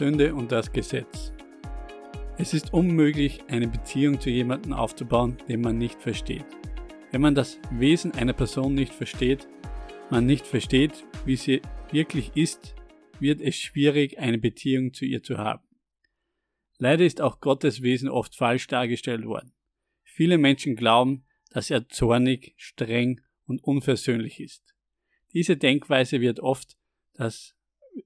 Sünde und das Gesetz. Es ist unmöglich, eine Beziehung zu jemandem aufzubauen, den man nicht versteht. Wenn man das Wesen einer Person nicht versteht, man nicht versteht, wie sie wirklich ist, wird es schwierig, eine Beziehung zu ihr zu haben. Leider ist auch Gottes Wesen oft falsch dargestellt worden. Viele Menschen glauben, dass er zornig, streng und unversöhnlich ist. Diese Denkweise wird oft das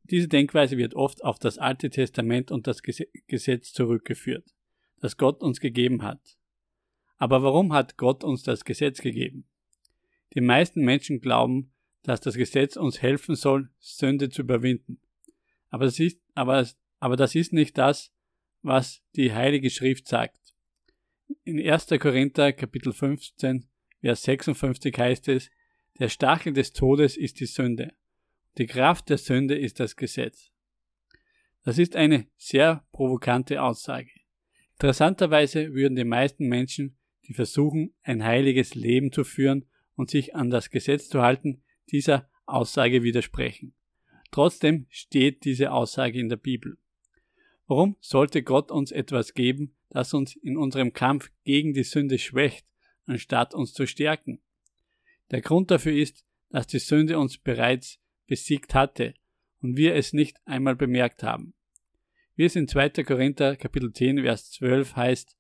diese Denkweise wird oft auf das Alte Testament und das Gesetz zurückgeführt, das Gott uns gegeben hat. Aber warum hat Gott uns das Gesetz gegeben? Die meisten Menschen glauben, dass das Gesetz uns helfen soll, Sünde zu überwinden. Aber das ist, aber, aber das ist nicht das, was die Heilige Schrift sagt. In 1. Korinther Kapitel 15, Vers 56 heißt es, der Stachel des Todes ist die Sünde. Die Kraft der Sünde ist das Gesetz. Das ist eine sehr provokante Aussage. Interessanterweise würden die meisten Menschen, die versuchen, ein heiliges Leben zu führen und sich an das Gesetz zu halten, dieser Aussage widersprechen. Trotzdem steht diese Aussage in der Bibel. Warum sollte Gott uns etwas geben, das uns in unserem Kampf gegen die Sünde schwächt, anstatt uns zu stärken? Der Grund dafür ist, dass die Sünde uns bereits besiegt hatte und wir es nicht einmal bemerkt haben. Wie es in 2. Korinther Kapitel 10 Vers 12 heißt,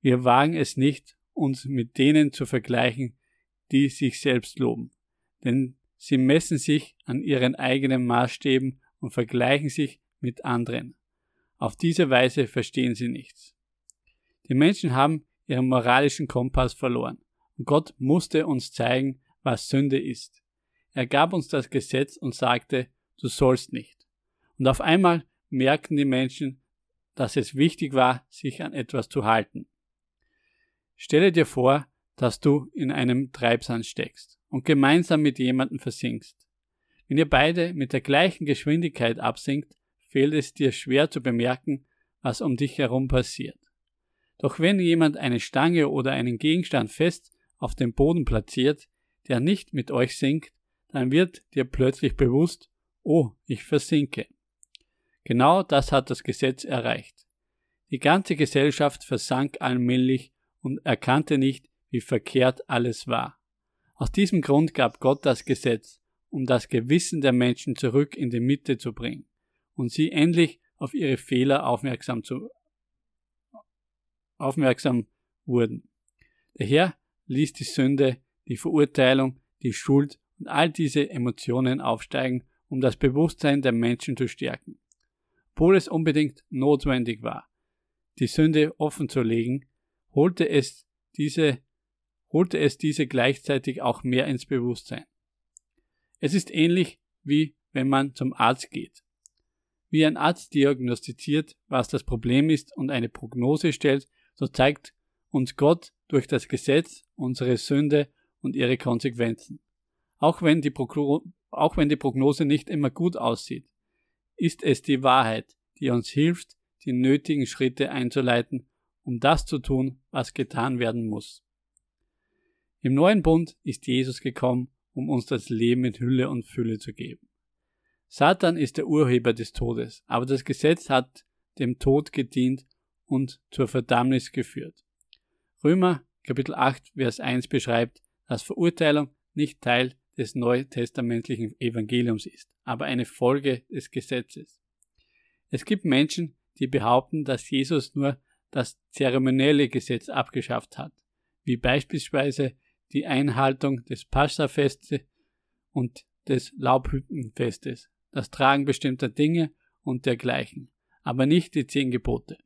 wir wagen es nicht, uns mit denen zu vergleichen, die sich selbst loben. Denn sie messen sich an ihren eigenen Maßstäben und vergleichen sich mit anderen. Auf diese Weise verstehen sie nichts. Die Menschen haben ihren moralischen Kompass verloren und Gott musste uns zeigen, was Sünde ist. Er gab uns das Gesetz und sagte, du sollst nicht. Und auf einmal merkten die Menschen, dass es wichtig war, sich an etwas zu halten. Stelle dir vor, dass du in einem Treibsand steckst und gemeinsam mit jemandem versinkst. Wenn ihr beide mit der gleichen Geschwindigkeit absinkt, fehlt es dir schwer zu bemerken, was um dich herum passiert. Doch wenn jemand eine Stange oder einen Gegenstand fest auf dem Boden platziert, der nicht mit euch sinkt, dann wird dir plötzlich bewusst, oh, ich versinke. Genau das hat das Gesetz erreicht. Die ganze Gesellschaft versank allmählich und erkannte nicht, wie verkehrt alles war. Aus diesem Grund gab Gott das Gesetz, um das Gewissen der Menschen zurück in die Mitte zu bringen und sie endlich auf ihre Fehler aufmerksam zu aufmerksam wurden. Der Herr ließ die Sünde, die Verurteilung, die Schuld und all diese Emotionen aufsteigen, um das Bewusstsein der Menschen zu stärken. Obwohl es unbedingt notwendig war, die Sünde offen zu legen, holte es diese, holte es diese gleichzeitig auch mehr ins Bewusstsein. Es ist ähnlich wie wenn man zum Arzt geht. Wie ein Arzt diagnostiziert, was das Problem ist und eine Prognose stellt, so zeigt uns Gott durch das Gesetz unsere Sünde und ihre Konsequenzen. Auch wenn die, Progno auch wenn die Prognose nicht immer gut aussieht, ist es die Wahrheit, die uns hilft, die nötigen Schritte einzuleiten, um das zu tun, was getan werden muss. Im neuen Bund ist Jesus gekommen, um uns das Leben in Hülle und Fülle zu geben. Satan ist der Urheber des Todes, aber das Gesetz hat dem Tod gedient und zur Verdammnis geführt. Römer Kapitel 8 Vers 1 beschreibt, dass Verurteilung nicht Teil des neutestamentlichen Evangeliums ist, aber eine Folge des Gesetzes. Es gibt Menschen, die behaupten, dass Jesus nur das zeremonielle Gesetz abgeschafft hat, wie beispielsweise die Einhaltung des Passafestes und des Laubhüttenfestes, das Tragen bestimmter Dinge und dergleichen, aber nicht die zehn Gebote.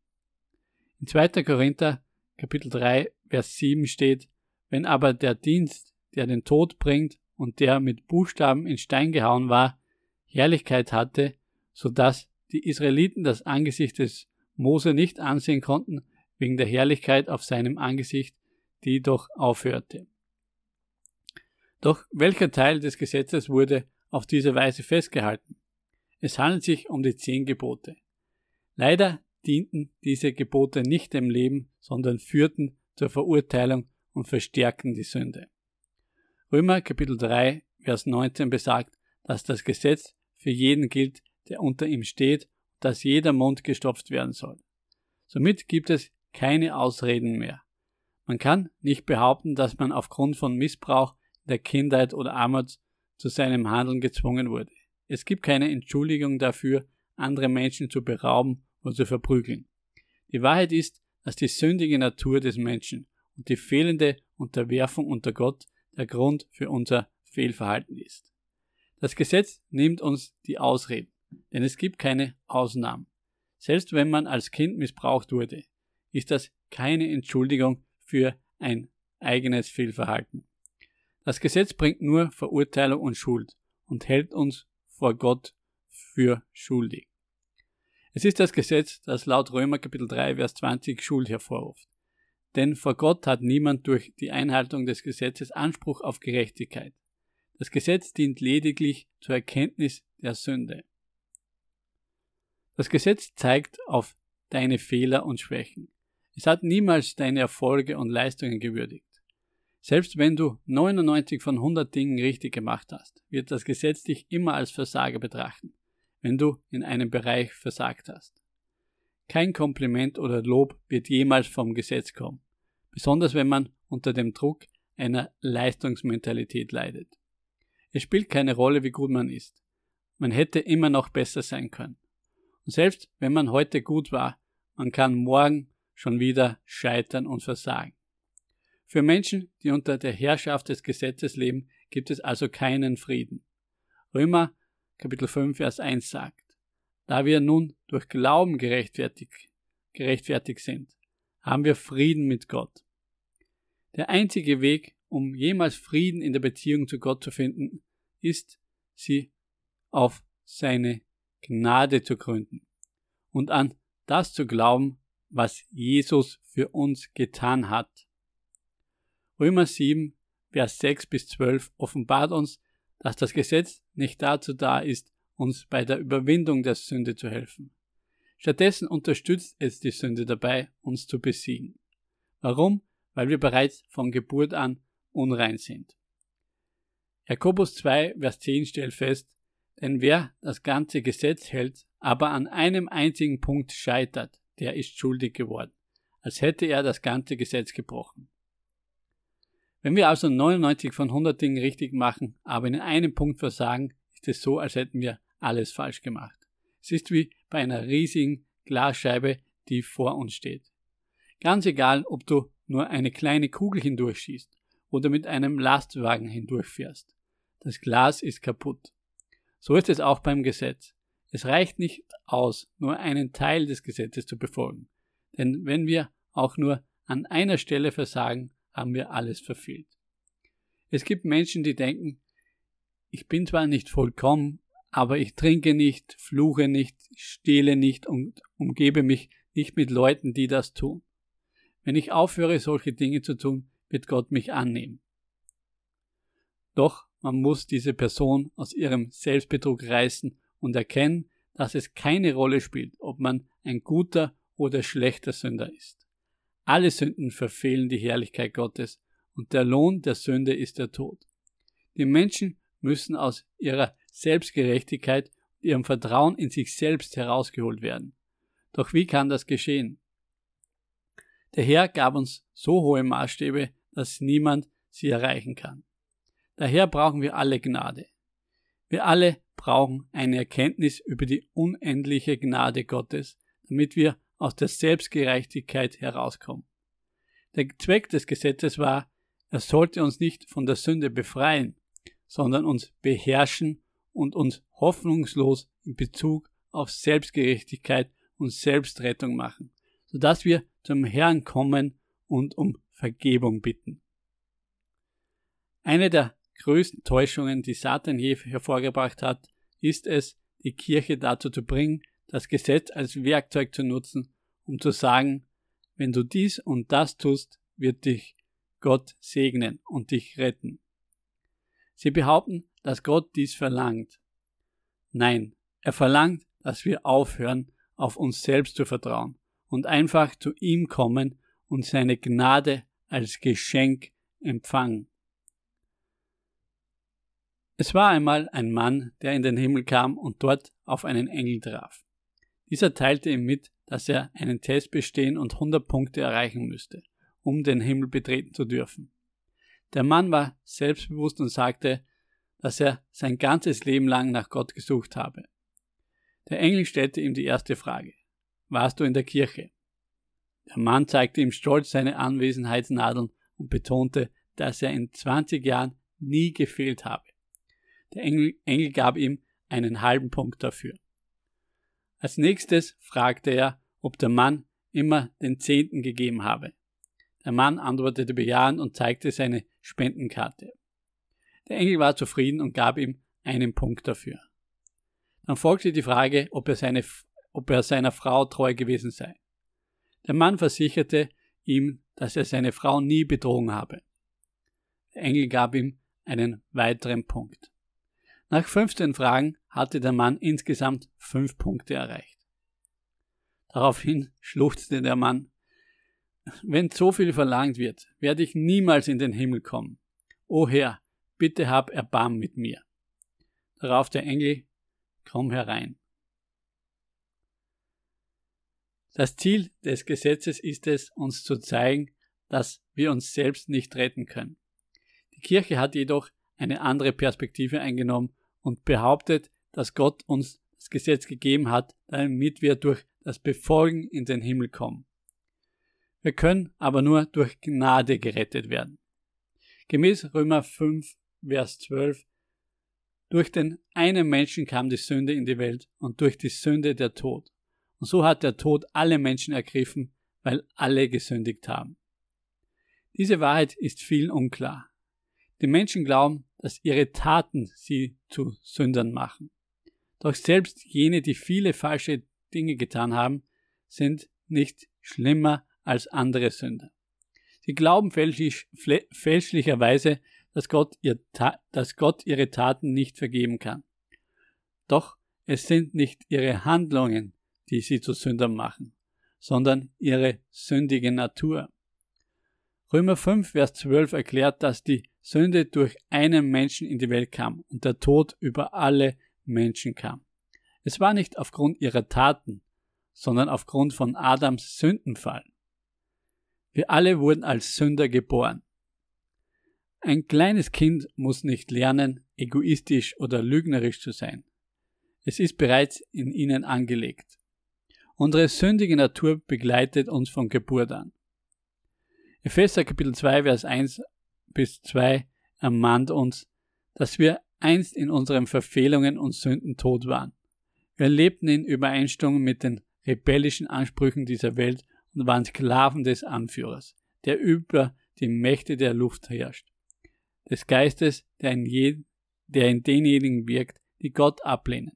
In 2. Korinther Kapitel 3 Vers 7 steht, wenn aber der Dienst, der den Tod bringt, und der mit Buchstaben in Stein gehauen war, Herrlichkeit hatte, so dass die Israeliten das Angesicht des Mose nicht ansehen konnten, wegen der Herrlichkeit auf seinem Angesicht, die doch aufhörte. Doch welcher Teil des Gesetzes wurde auf diese Weise festgehalten? Es handelt sich um die zehn Gebote. Leider dienten diese Gebote nicht dem Leben, sondern führten zur Verurteilung und verstärkten die Sünde. Römer Kapitel 3, Vers 19 besagt, dass das Gesetz für jeden gilt, der unter ihm steht, dass jeder Mund gestopft werden soll. Somit gibt es keine Ausreden mehr. Man kann nicht behaupten, dass man aufgrund von Missbrauch der Kindheit oder Armut zu seinem Handeln gezwungen wurde. Es gibt keine Entschuldigung dafür, andere Menschen zu berauben oder zu verprügeln. Die Wahrheit ist, dass die sündige Natur des Menschen und die fehlende Unterwerfung unter Gott der Grund für unser Fehlverhalten ist. Das Gesetz nimmt uns die Ausreden, denn es gibt keine Ausnahmen. Selbst wenn man als Kind missbraucht wurde, ist das keine Entschuldigung für ein eigenes Fehlverhalten. Das Gesetz bringt nur Verurteilung und Schuld und hält uns vor Gott für schuldig. Es ist das Gesetz, das laut Römer Kapitel 3, Vers 20 Schuld hervorruft. Denn vor Gott hat niemand durch die Einhaltung des Gesetzes Anspruch auf Gerechtigkeit. Das Gesetz dient lediglich zur Erkenntnis der Sünde. Das Gesetz zeigt auf deine Fehler und Schwächen. Es hat niemals deine Erfolge und Leistungen gewürdigt. Selbst wenn du 99 von 100 Dingen richtig gemacht hast, wird das Gesetz dich immer als Versager betrachten, wenn du in einem Bereich versagt hast. Kein Kompliment oder Lob wird jemals vom Gesetz kommen, besonders wenn man unter dem Druck einer Leistungsmentalität leidet. Es spielt keine Rolle, wie gut man ist. Man hätte immer noch besser sein können. Und selbst wenn man heute gut war, man kann morgen schon wieder scheitern und versagen. Für Menschen, die unter der Herrschaft des Gesetzes leben, gibt es also keinen Frieden. Römer Kapitel 5 Vers 1 sagt, da wir nun durch Glauben gerechtfertigt, gerechtfertigt sind, haben wir Frieden mit Gott. Der einzige Weg, um jemals Frieden in der Beziehung zu Gott zu finden, ist, sie auf seine Gnade zu gründen und an das zu glauben, was Jesus für uns getan hat. Römer 7, Vers 6 bis 12 offenbart uns, dass das Gesetz nicht dazu da ist, uns bei der Überwindung der Sünde zu helfen. Stattdessen unterstützt es die Sünde dabei, uns zu besiegen. Warum? Weil wir bereits von Geburt an unrein sind. Jakobus 2, Vers 10 stellt fest, denn wer das ganze Gesetz hält, aber an einem einzigen Punkt scheitert, der ist schuldig geworden, als hätte er das ganze Gesetz gebrochen. Wenn wir also 99 von 100 Dingen richtig machen, aber in einem Punkt versagen, ist es so, als hätten wir alles falsch gemacht. Es ist wie bei einer riesigen Glasscheibe, die vor uns steht. Ganz egal, ob du nur eine kleine Kugel hindurchschießt oder mit einem Lastwagen hindurchfährst. Das Glas ist kaputt. So ist es auch beim Gesetz. Es reicht nicht aus, nur einen Teil des Gesetzes zu befolgen. Denn wenn wir auch nur an einer Stelle versagen, haben wir alles verfehlt. Es gibt Menschen, die denken, ich bin zwar nicht vollkommen, aber ich trinke nicht, fluche nicht, stehle nicht und umgebe mich nicht mit Leuten, die das tun. Wenn ich aufhöre, solche Dinge zu tun, wird Gott mich annehmen. Doch man muss diese Person aus ihrem Selbstbetrug reißen und erkennen, dass es keine Rolle spielt, ob man ein guter oder schlechter Sünder ist. Alle Sünden verfehlen die Herrlichkeit Gottes und der Lohn der Sünde ist der Tod. Die Menschen müssen aus ihrer Selbstgerechtigkeit und ihrem Vertrauen in sich selbst herausgeholt werden. Doch wie kann das geschehen? Der Herr gab uns so hohe Maßstäbe, dass niemand sie erreichen kann. Daher brauchen wir alle Gnade. Wir alle brauchen eine Erkenntnis über die unendliche Gnade Gottes, damit wir aus der Selbstgerechtigkeit herauskommen. Der Zweck des Gesetzes war, er sollte uns nicht von der Sünde befreien, sondern uns beherrschen und uns hoffnungslos in Bezug auf Selbstgerechtigkeit und Selbstrettung machen, sodass wir zum Herrn kommen und um Vergebung bitten. Eine der größten Täuschungen, die Satan je hervorgebracht hat, ist es, die Kirche dazu zu bringen, das Gesetz als Werkzeug zu nutzen, um zu sagen, wenn du dies und das tust, wird dich Gott segnen und dich retten. Sie behaupten, dass Gott dies verlangt. Nein, er verlangt, dass wir aufhören, auf uns selbst zu vertrauen und einfach zu ihm kommen und seine Gnade als Geschenk empfangen. Es war einmal ein Mann, der in den Himmel kam und dort auf einen Engel traf. Dieser teilte ihm mit, dass er einen Test bestehen und 100 Punkte erreichen müsste, um den Himmel betreten zu dürfen. Der Mann war selbstbewusst und sagte, dass er sein ganzes Leben lang nach Gott gesucht habe. Der Engel stellte ihm die erste Frage. Warst du in der Kirche? Der Mann zeigte ihm stolz seine Anwesenheitsnadeln und betonte, dass er in 20 Jahren nie gefehlt habe. Der Engel, Engel gab ihm einen halben Punkt dafür. Als nächstes fragte er, ob der Mann immer den Zehnten gegeben habe. Der Mann antwortete bejahend und zeigte seine Spendenkarte. Der Engel war zufrieden und gab ihm einen Punkt dafür. Dann folgte die Frage, ob er, seine, ob er seiner Frau treu gewesen sei. Der Mann versicherte ihm, dass er seine Frau nie betrogen habe. Der Engel gab ihm einen weiteren Punkt. Nach 15 Fragen hatte der Mann insgesamt fünf Punkte erreicht. Daraufhin schluchzte der Mann, wenn so viel verlangt wird, werde ich niemals in den Himmel kommen. O Herr, bitte hab Erbarm mit mir. Darauf der Engel, komm herein. Das Ziel des Gesetzes ist es, uns zu zeigen, dass wir uns selbst nicht retten können. Die Kirche hat jedoch eine andere Perspektive eingenommen und behauptet, dass Gott uns das Gesetz gegeben hat, damit wir durch das Befolgen in den Himmel kommen. Wir können aber nur durch Gnade gerettet werden. Gemäß Römer 5, Vers 12 Durch den einen Menschen kam die Sünde in die Welt und durch die Sünde der Tod. Und so hat der Tod alle Menschen ergriffen, weil alle gesündigt haben. Diese Wahrheit ist vielen unklar. Die Menschen glauben, dass ihre Taten sie zu Sündern machen. Doch selbst jene, die viele falsche Dinge getan haben, sind nicht schlimmer als andere Sünder. Sie glauben fälschlich, fälschlicherweise, dass Gott, ihr, dass Gott ihre Taten nicht vergeben kann. Doch es sind nicht ihre Handlungen, die sie zu Sündern machen, sondern ihre sündige Natur. Römer 5, Vers 12 erklärt, dass die Sünde durch einen Menschen in die Welt kam und der Tod über alle Menschen kam. Es war nicht aufgrund ihrer Taten, sondern aufgrund von Adams Sündenfall. Wir alle wurden als Sünder geboren. Ein kleines Kind muss nicht lernen, egoistisch oder lügnerisch zu sein. Es ist bereits in ihnen angelegt. Unsere sündige Natur begleitet uns von Geburt an. Epheser Kapitel 2, Vers 1 bis 2 ermahnt uns, dass wir einst in unseren Verfehlungen und Sünden tot waren. Wir lebten in Übereinstimmung mit den rebellischen Ansprüchen dieser Welt und waren Sklaven des Anführers, der über die Mächte der Luft herrscht, des Geistes, der in, je, der in denjenigen wirkt, die Gott ablehnen.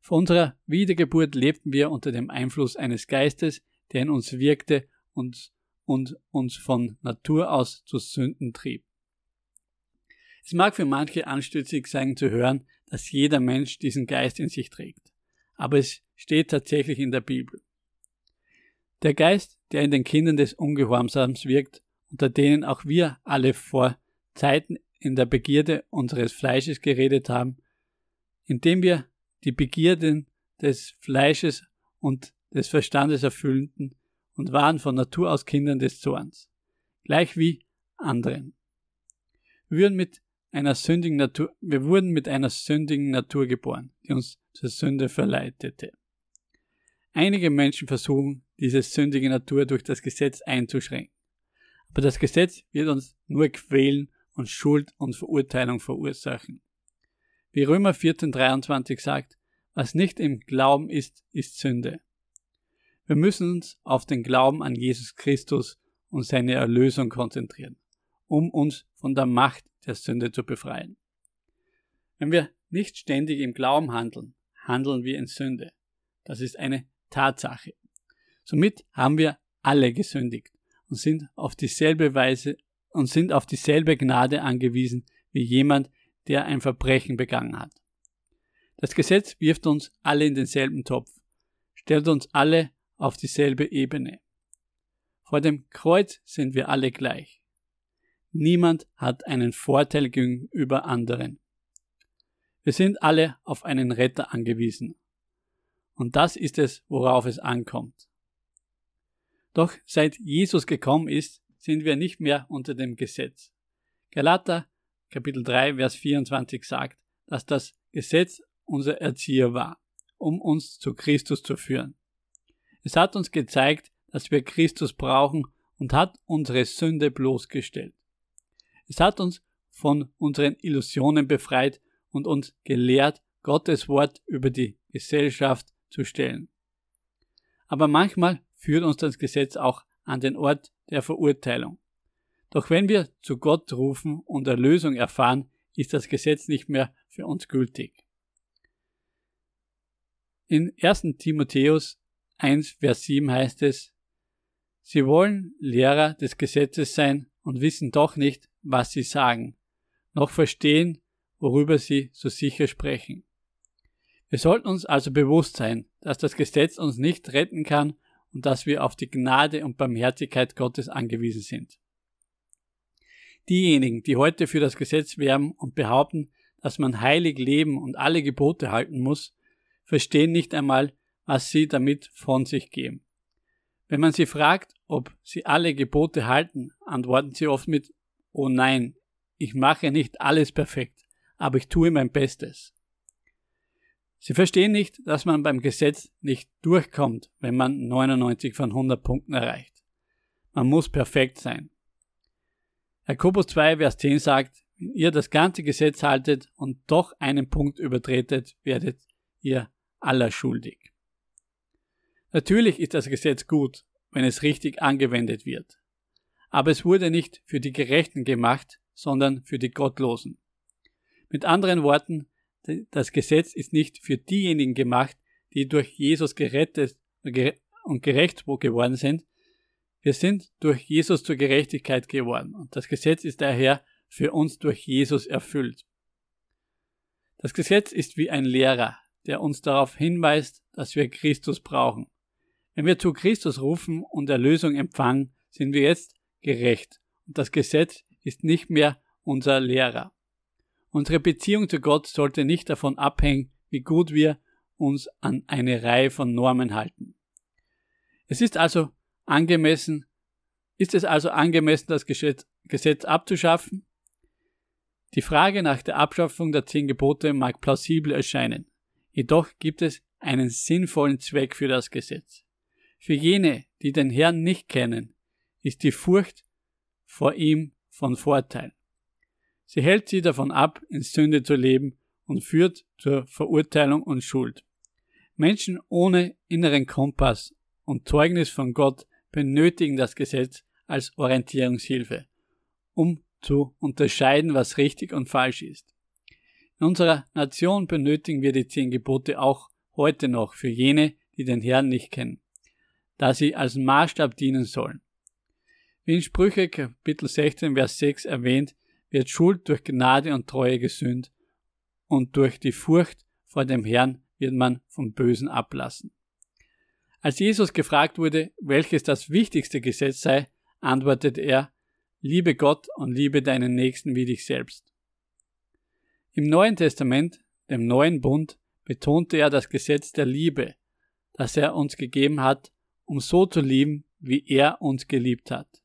Vor unserer Wiedergeburt lebten wir unter dem Einfluss eines Geistes, der in uns wirkte und, und uns von Natur aus zu Sünden trieb. Es mag für manche anstützig sein zu hören, dass jeder Mensch diesen Geist in sich trägt, aber es steht tatsächlich in der Bibel. Der Geist, der in den Kindern des Ungehorsams wirkt, unter denen auch wir alle vor Zeiten in der Begierde unseres Fleisches geredet haben, indem wir die Begierden des Fleisches und des Verstandes erfüllten und waren von Natur aus Kindern des Zorns, gleich wie anderen. Wir wurden mit einer sündigen Natur, wir wurden mit einer sündigen Natur geboren, die uns zur Sünde verleitete. Einige Menschen versuchen, diese sündige Natur durch das Gesetz einzuschränken. Aber das Gesetz wird uns nur quälen und Schuld und Verurteilung verursachen. Wie Römer 14,23 sagt, was nicht im Glauben ist, ist Sünde. Wir müssen uns auf den Glauben an Jesus Christus und seine Erlösung konzentrieren, um uns von der Macht der Sünde zu befreien. Wenn wir nicht ständig im Glauben handeln, handeln wir in Sünde. Das ist eine Tatsache. Somit haben wir alle gesündigt und sind auf dieselbe Weise und sind auf dieselbe Gnade angewiesen wie jemand, der ein Verbrechen begangen hat. Das Gesetz wirft uns alle in denselben Topf, stellt uns alle auf dieselbe Ebene. Vor dem Kreuz sind wir alle gleich. Niemand hat einen Vorteil gegenüber anderen. Wir sind alle auf einen Retter angewiesen Und das ist es, worauf es ankommt. Doch seit Jesus gekommen ist, sind wir nicht mehr unter dem Gesetz. Galater Kapitel 3, Vers 24 sagt, dass das Gesetz unser Erzieher war, um uns zu Christus zu führen. Es hat uns gezeigt, dass wir Christus brauchen und hat unsere Sünde bloßgestellt. Es hat uns von unseren Illusionen befreit und uns gelehrt, Gottes Wort über die Gesellschaft zu stellen. Aber manchmal führt uns das Gesetz auch an den Ort der Verurteilung. Doch wenn wir zu Gott rufen und Erlösung erfahren, ist das Gesetz nicht mehr für uns gültig. In 1. Timotheus 1, Vers 7 heißt es, Sie wollen Lehrer des Gesetzes sein und wissen doch nicht, was sie sagen, noch verstehen, worüber sie so sicher sprechen. Wir sollten uns also bewusst sein, dass das Gesetz uns nicht retten kann und dass wir auf die Gnade und Barmherzigkeit Gottes angewiesen sind. Diejenigen, die heute für das Gesetz werben und behaupten, dass man heilig leben und alle Gebote halten muss, verstehen nicht einmal, was sie damit von sich geben. Wenn man sie fragt, ob sie alle Gebote halten, antworten sie oft mit Oh nein, ich mache nicht alles perfekt, aber ich tue mein Bestes. Sie verstehen nicht, dass man beim Gesetz nicht durchkommt, wenn man 99 von 100 Punkten erreicht. Man muss perfekt sein. Jakobus 2, Vers 10 sagt, wenn ihr das ganze Gesetz haltet und doch einen Punkt übertretet, werdet ihr aller schuldig. Natürlich ist das Gesetz gut, wenn es richtig angewendet wird. Aber es wurde nicht für die Gerechten gemacht, sondern für die Gottlosen. Mit anderen Worten, das Gesetz ist nicht für diejenigen gemacht, die durch Jesus gerettet und gerecht geworden sind. Wir sind durch Jesus zur Gerechtigkeit geworden und das Gesetz ist daher für uns durch Jesus erfüllt. Das Gesetz ist wie ein Lehrer, der uns darauf hinweist, dass wir Christus brauchen. Wenn wir zu Christus rufen und Erlösung empfangen, sind wir jetzt gerecht und das Gesetz ist nicht mehr unser Lehrer. Unsere Beziehung zu Gott sollte nicht davon abhängen, wie gut wir uns an eine Reihe von Normen halten. Es ist also angemessen, ist es also angemessen, das Gesetz abzuschaffen? Die Frage nach der Abschaffung der zehn Gebote mag plausibel erscheinen. Jedoch gibt es einen sinnvollen Zweck für das Gesetz. Für jene, die den Herrn nicht kennen, ist die Furcht vor ihm von Vorteil. Sie hält sie davon ab, in Sünde zu leben und führt zur Verurteilung und Schuld. Menschen ohne inneren Kompass und Zeugnis von Gott benötigen das Gesetz als Orientierungshilfe, um zu unterscheiden, was richtig und falsch ist. In unserer Nation benötigen wir die zehn Gebote auch heute noch für jene, die den Herrn nicht kennen, da sie als Maßstab dienen sollen. Wie in Sprüche Kapitel 16, Vers 6 erwähnt, wird Schuld durch Gnade und Treue gesühnt, und durch die Furcht vor dem Herrn wird man vom Bösen ablassen. Als Jesus gefragt wurde, welches das wichtigste Gesetz sei, antwortete er, Liebe Gott und liebe deinen Nächsten wie dich selbst. Im Neuen Testament, dem neuen Bund, betonte er das Gesetz der Liebe, das er uns gegeben hat, um so zu lieben, wie er uns geliebt hat.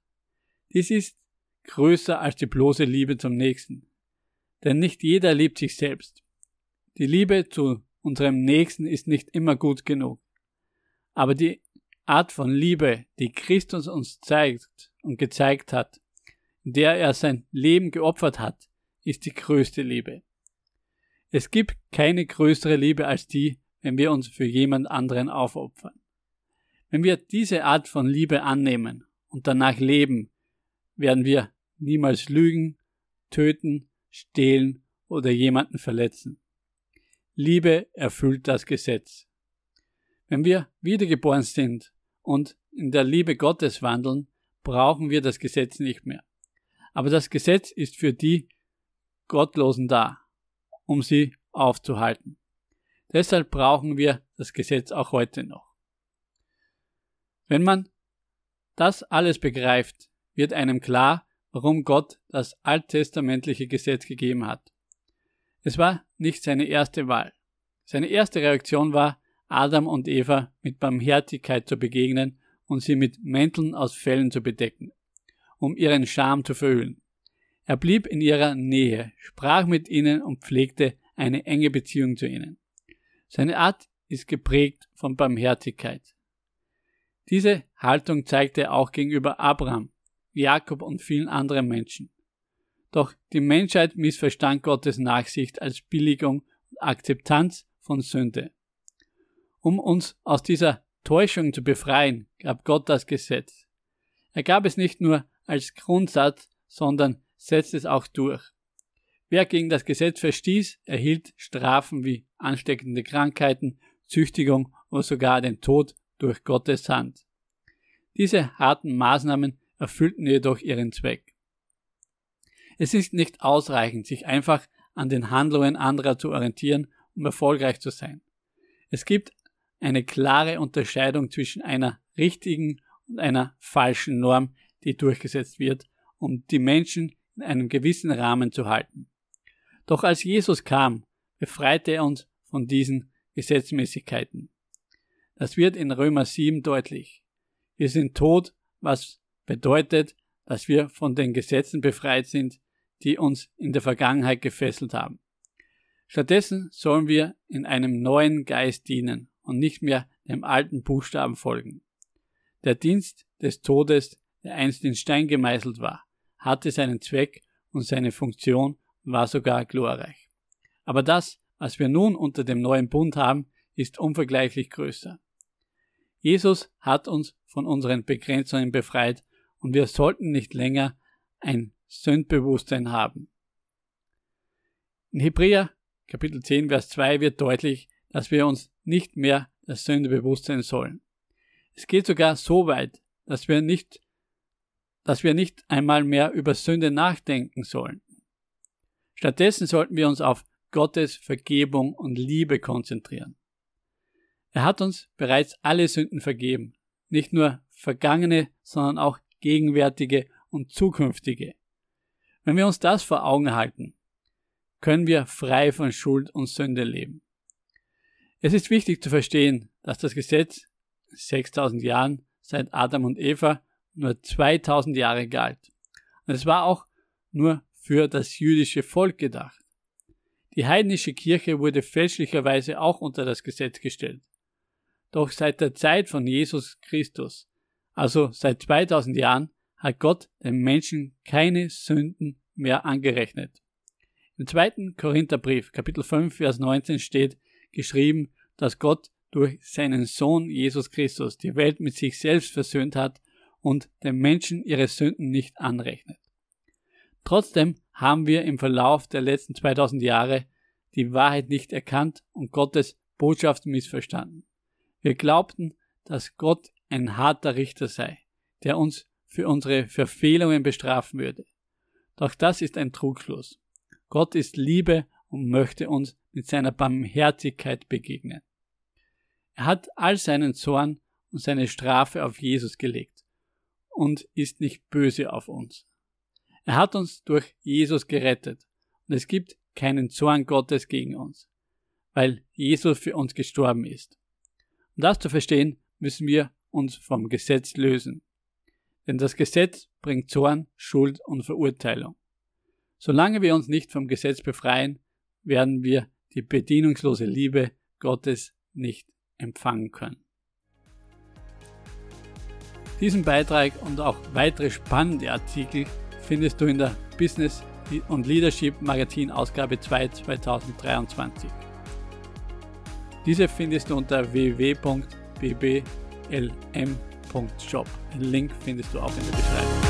Dies ist größer als die bloße Liebe zum Nächsten. Denn nicht jeder liebt sich selbst. Die Liebe zu unserem Nächsten ist nicht immer gut genug. Aber die Art von Liebe, die Christus uns zeigt und gezeigt hat, in der er sein Leben geopfert hat, ist die größte Liebe. Es gibt keine größere Liebe als die, wenn wir uns für jemand anderen aufopfern. Wenn wir diese Art von Liebe annehmen und danach leben, werden wir niemals lügen, töten, stehlen oder jemanden verletzen. Liebe erfüllt das Gesetz. Wenn wir wiedergeboren sind und in der Liebe Gottes wandeln, brauchen wir das Gesetz nicht mehr. Aber das Gesetz ist für die Gottlosen da, um sie aufzuhalten. Deshalb brauchen wir das Gesetz auch heute noch. Wenn man das alles begreift, wird einem klar, warum Gott das alttestamentliche Gesetz gegeben hat. Es war nicht seine erste Wahl. Seine erste Reaktion war, Adam und Eva mit Barmherzigkeit zu begegnen und sie mit Mänteln aus Fellen zu bedecken, um ihren Scham zu verhüllen. Er blieb in ihrer Nähe, sprach mit ihnen und pflegte eine enge Beziehung zu ihnen. Seine Art ist geprägt von Barmherzigkeit. Diese Haltung zeigte er auch gegenüber Abraham, Jakob und vielen anderen Menschen. Doch die Menschheit missverstand Gottes Nachsicht als Billigung und Akzeptanz von Sünde. Um uns aus dieser Täuschung zu befreien, gab Gott das Gesetz. Er gab es nicht nur als Grundsatz, sondern setzte es auch durch. Wer gegen das Gesetz verstieß, erhielt Strafen wie ansteckende Krankheiten, Züchtigung oder sogar den Tod durch Gottes Hand. Diese harten Maßnahmen erfüllten jedoch ihren Zweck. Es ist nicht ausreichend, sich einfach an den Handlungen anderer zu orientieren, um erfolgreich zu sein. Es gibt eine klare Unterscheidung zwischen einer richtigen und einer falschen Norm, die durchgesetzt wird, um die Menschen in einem gewissen Rahmen zu halten. Doch als Jesus kam, befreite er uns von diesen Gesetzmäßigkeiten. Das wird in Römer 7 deutlich. Wir sind tot, was bedeutet, dass wir von den Gesetzen befreit sind, die uns in der Vergangenheit gefesselt haben. Stattdessen sollen wir in einem neuen Geist dienen und nicht mehr dem alten Buchstaben folgen. Der Dienst des Todes, der einst in Stein gemeißelt war, hatte seinen Zweck und seine Funktion war sogar glorreich. Aber das, was wir nun unter dem neuen Bund haben, ist unvergleichlich größer. Jesus hat uns von unseren Begrenzungen befreit und wir sollten nicht länger ein Sündbewusstsein haben. In Hebräer Kapitel 10, Vers 2 wird deutlich, dass wir uns nicht mehr der Sünde bewusst sein sollen. Es geht sogar so weit, dass wir nicht, dass wir nicht einmal mehr über Sünde nachdenken sollen. Stattdessen sollten wir uns auf Gottes Vergebung und Liebe konzentrieren. Er hat uns bereits alle Sünden vergeben, nicht nur vergangene, sondern auch gegenwärtige und zukünftige. Wenn wir uns das vor Augen halten, können wir frei von Schuld und Sünde leben. Es ist wichtig zu verstehen, dass das Gesetz 6000 Jahren seit Adam und Eva nur 2000 Jahre galt. Und es war auch nur für das jüdische Volk gedacht. Die heidnische Kirche wurde fälschlicherweise auch unter das Gesetz gestellt. Doch seit der Zeit von Jesus Christus, also seit 2000 Jahren, hat Gott den Menschen keine Sünden mehr angerechnet. Im zweiten Korintherbrief, Kapitel 5, Vers 19 steht geschrieben, dass Gott durch seinen Sohn Jesus Christus die Welt mit sich selbst versöhnt hat und den Menschen ihre Sünden nicht anrechnet. Trotzdem haben wir im Verlauf der letzten 2000 Jahre die Wahrheit nicht erkannt und Gottes Botschaft missverstanden. Wir glaubten, dass Gott ein harter Richter sei, der uns für unsere Verfehlungen bestrafen würde. Doch das ist ein Trugschluss. Gott ist Liebe und möchte uns mit seiner Barmherzigkeit begegnen. Er hat all seinen Zorn und seine Strafe auf Jesus gelegt und ist nicht böse auf uns. Er hat uns durch Jesus gerettet und es gibt keinen Zorn Gottes gegen uns, weil Jesus für uns gestorben ist. Um das zu verstehen, müssen wir uns vom Gesetz lösen. Denn das Gesetz bringt Zorn, Schuld und Verurteilung. Solange wir uns nicht vom Gesetz befreien, werden wir die bedienungslose Liebe Gottes nicht empfangen können. Diesen Beitrag und auch weitere spannende Artikel findest du in der Business und Leadership Magazin Ausgabe 2 2023. Diese findest du unter www.bblm.shop. Den Link findest du auch in der Beschreibung.